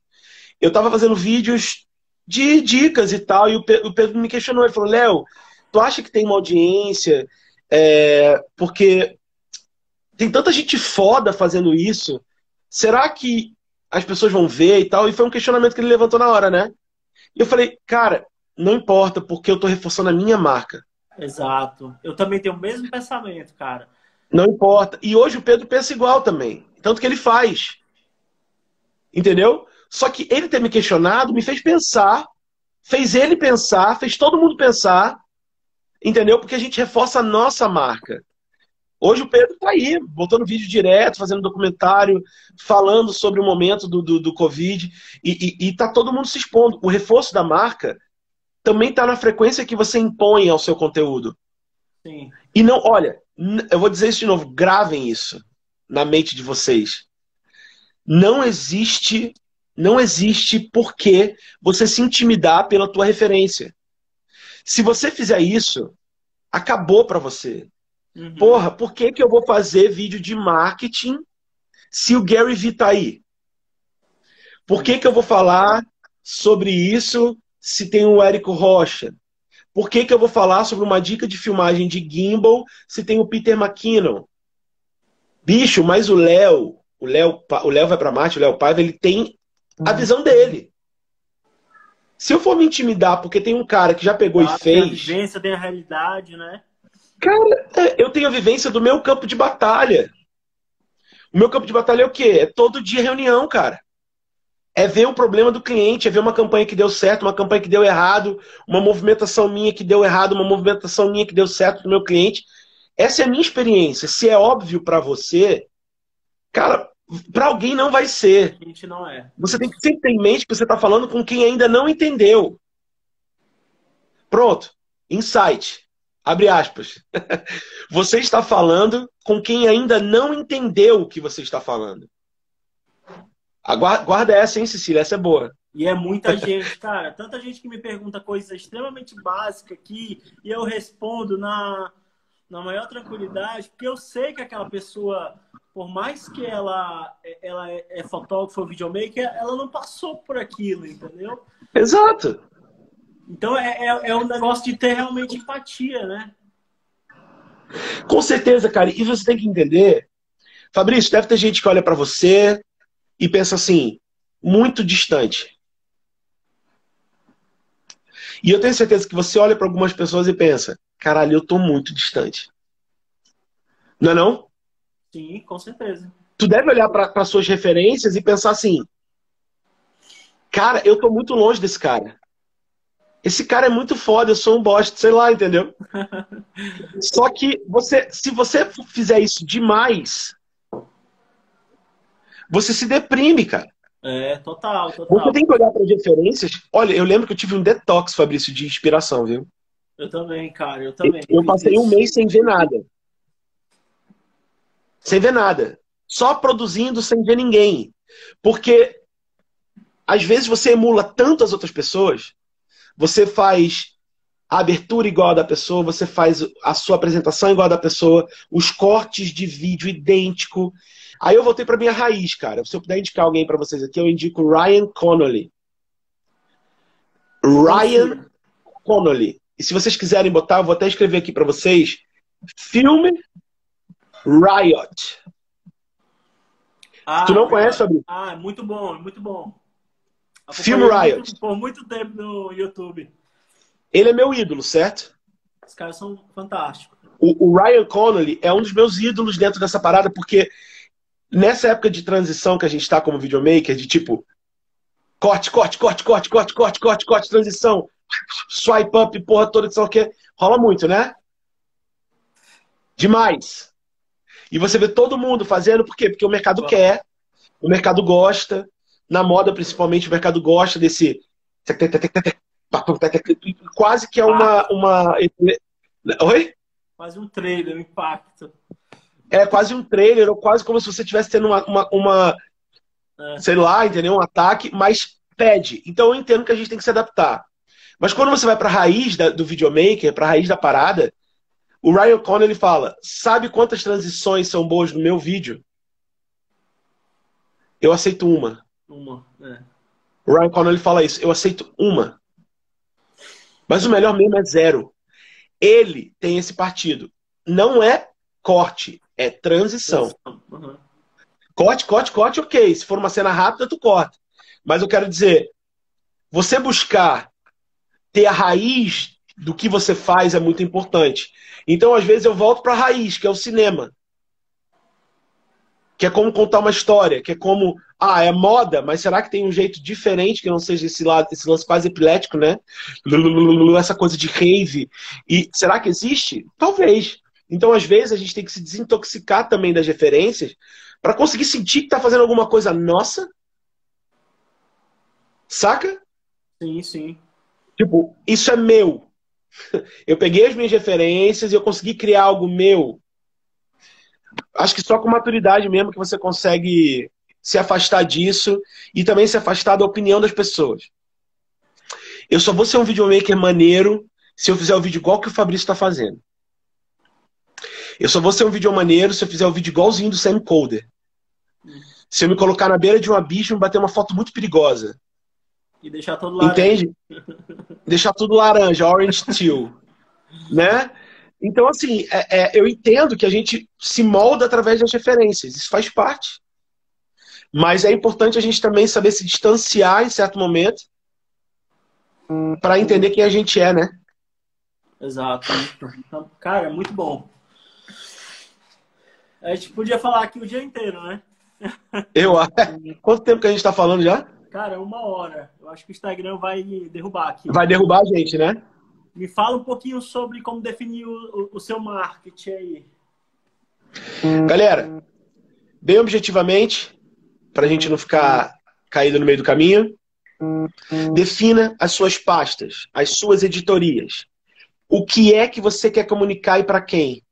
Eu tava fazendo vídeos de dicas e tal, e o Pedro me questionou. Ele falou, Léo, tu acha que tem uma audiência? É, porque tem tanta gente foda fazendo isso. Será que as pessoas vão ver e tal. E foi um questionamento que ele levantou na hora, né? E eu falei, cara, não importa, porque eu tô reforçando a minha marca. Exato. Eu também tenho o mesmo pensamento, cara. Não importa. E hoje o Pedro pensa igual também. Tanto que ele faz. Entendeu? Só que ele ter me questionado me fez pensar, fez ele pensar, fez todo mundo pensar. Entendeu? Porque a gente reforça a nossa marca. Hoje o Pedro está aí, botando vídeo direto, fazendo documentário, falando sobre o momento do, do, do Covid, e está todo mundo se expondo. O reforço da marca também está na frequência que você impõe ao seu conteúdo. Sim. E não, olha, eu vou dizer isso de novo, gravem isso na mente de vocês. Não existe, não existe por que você se intimidar pela tua referência. Se você fizer isso, acabou para você. Uhum. Porra, por que, que eu vou fazer vídeo de marketing se o Gary Vee tá aí? Por que, que eu vou falar sobre isso se tem o Érico Rocha? Por que, que eu vou falar sobre uma dica de filmagem de gimbal se tem o Peter McKinnon? Bicho, mas o Léo, o Léo, o Léo vai para Marte, o Léo Paiva, ele tem a uhum. visão dele. Se eu for me intimidar porque tem um cara que já pegou ah, e fez. Tem a vivência, tem a realidade, né? Cara, é, eu tenho a vivência do meu campo de batalha. O meu campo de batalha é o quê? É todo dia reunião, cara. É ver o problema do cliente, é ver uma campanha que deu certo, uma campanha que deu errado, uma movimentação minha que deu errado, uma movimentação minha que deu certo do meu cliente. Essa é a minha experiência. Se é óbvio para você, cara, para alguém não vai ser. A gente não é. Você tem que sempre ter em mente que você está falando com quem ainda não entendeu. Pronto. Insight. Abre aspas. Você está falando com quem ainda não entendeu o que você está falando. Guarda essa, hein, Cecília? Essa é boa. E é muita gente, cara. Tanta gente que me pergunta coisas extremamente básicas aqui e eu respondo na, na maior tranquilidade, porque eu sei que aquela pessoa, por mais que ela, ela é, é fotógrafa ou videomaker, ela não passou por aquilo, entendeu? Exato. Então é, é, é um negócio de ter realmente empatia, né? Com certeza, cara. E você tem que entender, Fabrício, deve ter gente que olha para você e pensa assim, muito distante. E eu tenho certeza que você olha para algumas pessoas e pensa, caralho, eu tô muito distante. Não é não? Sim, com certeza. Tu deve olhar para suas referências e pensar assim, cara, eu tô muito longe desse cara. Esse cara é muito foda, eu sou um bosta, sei lá, entendeu? Só que você, se você fizer isso demais, você se deprime, cara. É, total, total. Você tem que olhar para as referências. Olha, eu lembro que eu tive um detox, Fabrício, de inspiração, viu? Eu também, cara, eu também. Eu, eu passei isso. um mês sem ver nada. Sem ver nada. Só produzindo sem ver ninguém. Porque às vezes você emula tanto as outras pessoas, você faz a abertura igual a da pessoa, você faz a sua apresentação igual a da pessoa, os cortes de vídeo idêntico. Aí eu voltei para minha raiz, cara. Se eu puder indicar alguém para vocês aqui, eu indico Ryan Connolly. Ryan Connolly. E se vocês quiserem botar, eu vou até escrever aqui para vocês. Filme Riot. Ah, tu não conhece, Fabrício? Ah, muito bom, muito bom. Filme Riot. Por muito tempo no YouTube. Ele é meu ídolo, certo? Os caras são fantásticos. O, o Ryan Connolly é um dos meus ídolos dentro dessa parada, porque nessa época de transição que a gente está como videomaker, de tipo, corte, corte, corte, corte, corte, corte, corte, corte, transição, swipe up, porra toda, sei o que, rola muito, né? Demais. E você vê todo mundo fazendo, por quê? Porque o mercado quer, o mercado gosta, na moda principalmente o mercado gosta desse quase que é uma uma oi quase um trailer um impacto é quase um trailer, ou quase como se você estivesse tendo uma, uma, uma é. sei lá, entendeu? Um ataque, mas pede. Então eu entendo que a gente tem que se adaptar. Mas quando você vai para a raiz da, do videomaker, para a raiz da parada, o Ryan Connor ele fala: sabe quantas transições são boas no meu vídeo? Eu aceito uma. Uma, é. O Ryan Connor ele fala isso: eu aceito uma. Mas o melhor mesmo é zero. Ele tem esse partido. Não é corte, é transição. Uhum. Corte, corte, corte, ok. Se for uma cena rápida, tu corta. Mas eu quero dizer, você buscar ter a raiz do que você faz é muito importante. Então, às vezes, eu volto para a raiz, que é o cinema. Que é como contar uma história, que é como, ah, é moda, mas será que tem um jeito diferente que não seja esse, lado, esse lance quase epilético, né? Essa coisa de rave. E será que existe? Talvez. Então, às vezes, a gente tem que se desintoxicar também das referências para conseguir sentir que está fazendo alguma coisa nossa. Saca? Sim, sim. Tipo, isso é meu. Eu peguei as minhas referências e eu consegui criar algo meu. Acho que só com maturidade mesmo que você consegue se afastar disso e também se afastar da opinião das pessoas. Eu só vou ser um videomaker maneiro se eu fizer o vídeo igual que o Fabrício está fazendo. Eu só vou ser um vídeo maneiro se eu fizer um vídeo igualzinho do Sam Coder. Se eu me colocar na beira de um abismo e bater uma foto muito perigosa. E deixar tudo laranja. Entende? deixar tudo laranja, orange teal. né? Então, assim, é, é, eu entendo que a gente se molda através das referências. Isso faz parte. Mas é importante a gente também saber se distanciar em certo momento para entender quem a gente é, né? Exato. Então, cara, é muito bom. A gente podia falar aqui o dia inteiro, né? Eu Quanto tempo que a gente está falando já? Cara, uma hora. Eu acho que o Instagram vai derrubar aqui. Vai derrubar a gente, né? Me fala um pouquinho sobre como definir o, o seu marketing aí. Galera, bem objetivamente, para a gente não ficar caído no meio do caminho, defina as suas pastas, as suas editorias. O que é que você quer comunicar e para quem?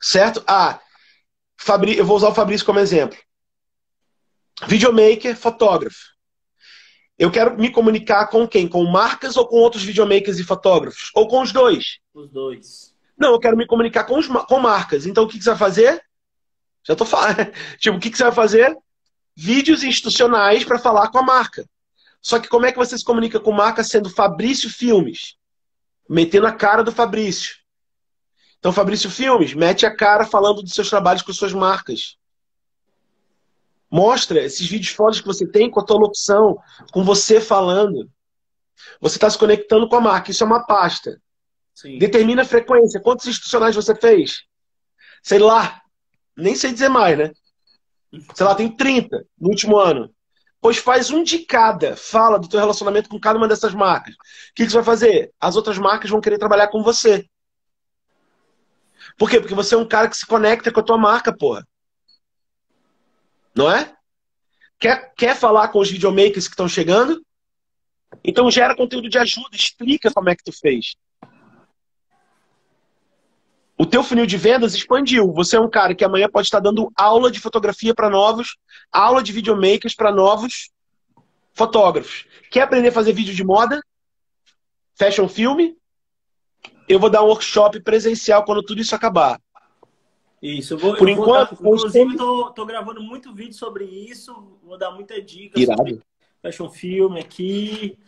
Certo? Ah, Fabri... eu vou usar o Fabrício como exemplo. Videomaker, fotógrafo. Eu quero me comunicar com quem? Com marcas ou com outros videomakers e fotógrafos? Ou com os dois? Os dois. Não, eu quero me comunicar com, os, com marcas. Então, o que, que você vai fazer? Já tô falando. tipo, o que, que você vai fazer? Vídeos institucionais para falar com a marca. Só que como é que você se comunica com marca sendo Fabrício Filmes? Metendo a cara do Fabrício. Então, Fabrício Filmes, mete a cara falando dos seus trabalhos com suas marcas. Mostra esses vídeos fotos que você tem com a tua locução, com você falando. Você está se conectando com a marca. Isso é uma pasta. Sim. Determina a frequência. Quantos institucionais você fez? Sei lá. Nem sei dizer mais, né? Sei lá, tem 30 no último ano. Pois faz um de cada. Fala do teu relacionamento com cada uma dessas marcas. O que, que você vai fazer? As outras marcas vão querer trabalhar com você. Por quê? Porque você é um cara que se conecta com a tua marca, porra. Não é? Quer, quer falar com os videomakers que estão chegando? Então gera conteúdo de ajuda, explica como é que tu fez. O teu funil de vendas expandiu. Você é um cara que amanhã pode estar dando aula de fotografia para novos, aula de videomakers para novos fotógrafos. Quer aprender a fazer vídeo de moda? Fashion filme? Eu vou dar um workshop presencial quando tudo isso acabar. Isso, eu vou, Por eu enquanto, vou dar, inclusive, tô, tô, gravando muito vídeo sobre isso, vou dar muita dica Irado. sobre fashion filme aqui.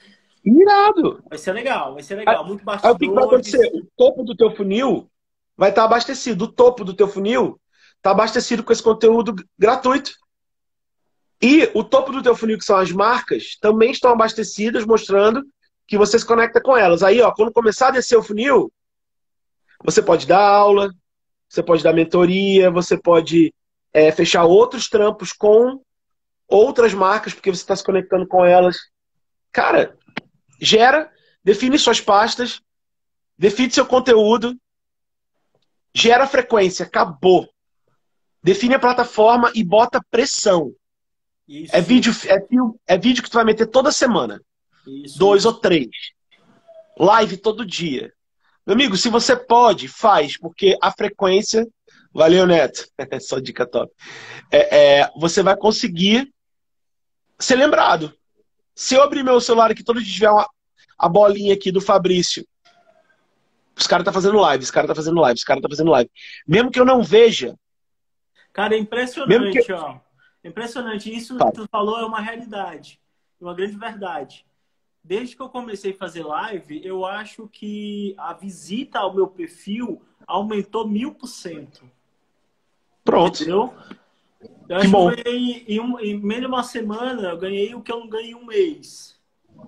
Irado! Vai ser legal, vai ser legal, muito bastante. Aí o que vai acontecer? O topo do teu funil vai estar abastecido. O topo do teu funil está abastecido com esse conteúdo gratuito. E o topo do teu funil, que são as marcas, também estão abastecidas, mostrando que você se conecta com elas. Aí, ó, quando começar a descer o funil, você pode dar aula, você pode dar mentoria, você pode é, fechar outros trampos com outras marcas, porque você está se conectando com elas. Cara, gera, define suas pastas, define seu conteúdo, Gera frequência, acabou. Define a plataforma e bota pressão. Isso. É vídeo, é, é vídeo que tu vai meter toda semana. Isso. Dois ou três. Live todo dia. Meu amigo, se você pode, faz, porque a frequência. Valeu, Neto. Só dica top. É, é, você vai conseguir ser lembrado. Se eu abrir meu celular aqui todo dia tiver uma, a bolinha aqui do Fabrício os caras tá fazendo live, os caras tá fazendo live, os caras tá fazendo live. Mesmo que eu não veja. Cara, é impressionante, que... ó. Impressionante. Isso tá. que tu falou é uma realidade. Uma grande verdade. Desde que eu comecei a fazer live, eu acho que a visita ao meu perfil aumentou mil por cento. Pronto. Entendeu? Eu que bom. que ganhei, em, um, em menos de uma semana, eu ganhei o que eu não ganhei em um mês.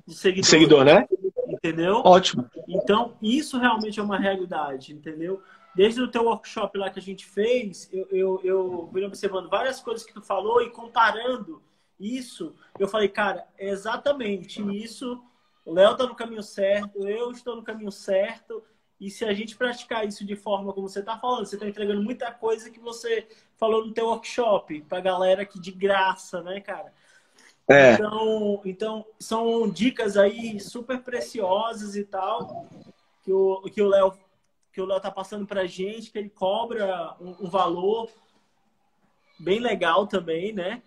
De seguidor. seguidor, né? Entendeu? Ótimo. Então, isso realmente é uma realidade, entendeu? Desde o teu workshop lá que a gente fez, eu, eu, eu vim observando várias coisas que tu falou e comparando isso, eu falei, cara, é exatamente isso. O Léo tá no caminho certo, eu estou no caminho certo. E se a gente praticar isso de forma como você está falando, você está entregando muita coisa que você falou no teu workshop para galera que de graça, né, cara? É. Então, então, são dicas aí super preciosas e tal, que o, que o Léo que o Léo tá passando pra gente, que ele cobra um, um, valor bem legal também, né?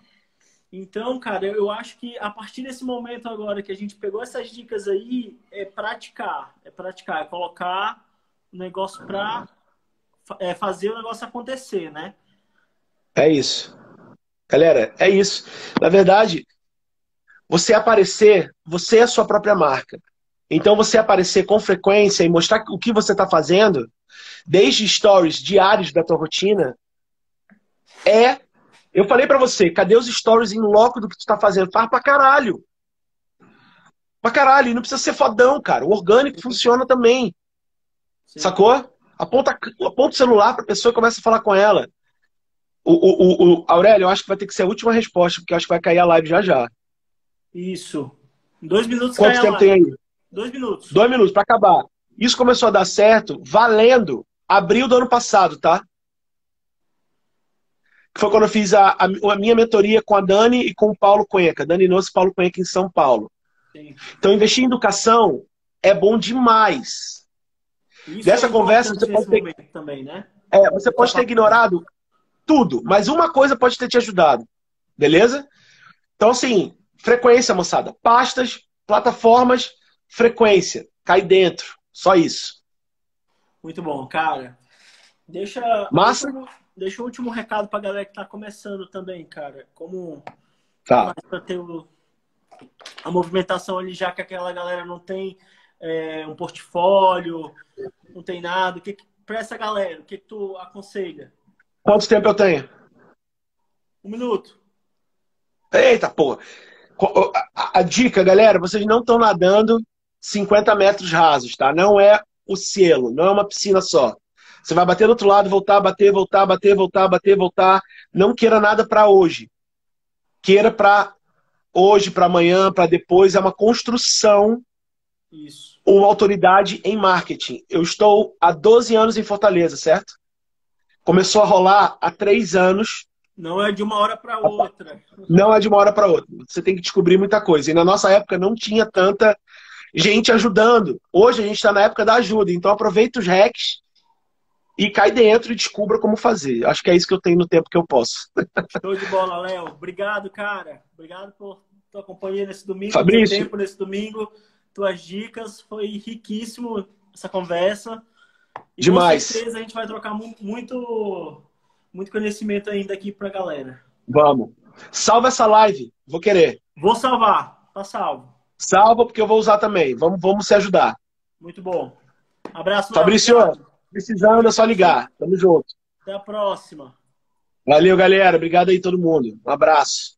Então, cara, eu acho que a partir desse momento agora que a gente pegou essas dicas aí, é praticar, é praticar, é colocar o negócio pra é, fazer o negócio acontecer, né? É isso. Galera, é isso. Na verdade, você aparecer, você é a sua própria marca. Então você aparecer com frequência e mostrar o que você está fazendo, desde stories diários da tua rotina, é. Eu falei para você, cadê os stories em loco do que tu está fazendo? Faz pra caralho. Pra caralho. Não precisa ser fodão, cara. O orgânico funciona também. Sim. Sacou? Aponta, aponta o celular pra pessoa e começa a falar com ela. O, o, o, o Aurélio, eu acho que vai ter que ser a última resposta, porque eu acho que vai cair a live já já. Isso. Dois minutos Quanto tempo tem aí? Dois minutos. Dois minutos para acabar. Isso começou a dar certo valendo abril do ano passado, tá? Foi quando eu fiz a, a, a minha mentoria com a Dani e com o Paulo Cuenca. Dani Nosso e Paulo Cuenca em São Paulo. Sim. Então, investir em educação é bom demais. Isso Dessa é conversa, você pode ter... também, né? É, você pode ter ignorado tudo, mas uma coisa pode ter te ajudado. Beleza? Então, assim, frequência, moçada. Pastas, plataformas, frequência. Cai dentro. Só isso. Muito bom, cara. Deixa, Massa? deixa, deixa o último recado pra galera que tá começando também, cara. Como Tá. para ter o, a movimentação ali, já que aquela galera não tem é, um portfólio, não tem nada. Que, que para essa galera, o que, que tu aconselha? Quanto tempo eu tenho? Um minuto. Eita, porra. A- a dica, galera, vocês não estão nadando 50 metros rasos, tá? Não é o cielo, não é uma piscina só. Você vai bater do outro lado, voltar, bater, voltar, bater, voltar, bater, voltar. Não queira nada para hoje. Queira para hoje, para amanhã, para depois. É uma construção, Isso. uma autoridade em marketing. Eu estou há 12 anos em Fortaleza, certo? Começou a rolar há três anos. Não é de uma hora para outra. Não é de uma hora para outra. Você tem que descobrir muita coisa. E na nossa época não tinha tanta gente ajudando. Hoje a gente está na época da ajuda. Então aproveita os hacks e cai dentro e descubra como fazer. Acho que é isso que eu tenho no tempo que eu posso. Show de bola, Léo. Obrigado, cara. Obrigado por tua companhia nesse domingo, Fabrício. tempo nesse domingo, tuas dicas. Foi riquíssimo essa conversa. E Demais. com certeza a gente vai trocar mu- muito, muito conhecimento ainda aqui pra galera. Vamos. Salva essa live. Vou querer. Vou salvar. Tá salvo. Salva porque eu vou usar também. Vamos, vamos se ajudar. Muito bom. Abraço, Léo. Fabrício, Obrigado. Precisando é só ligar. Tamo junto. Até a próxima. Valeu, galera. Obrigado aí todo mundo. Um abraço.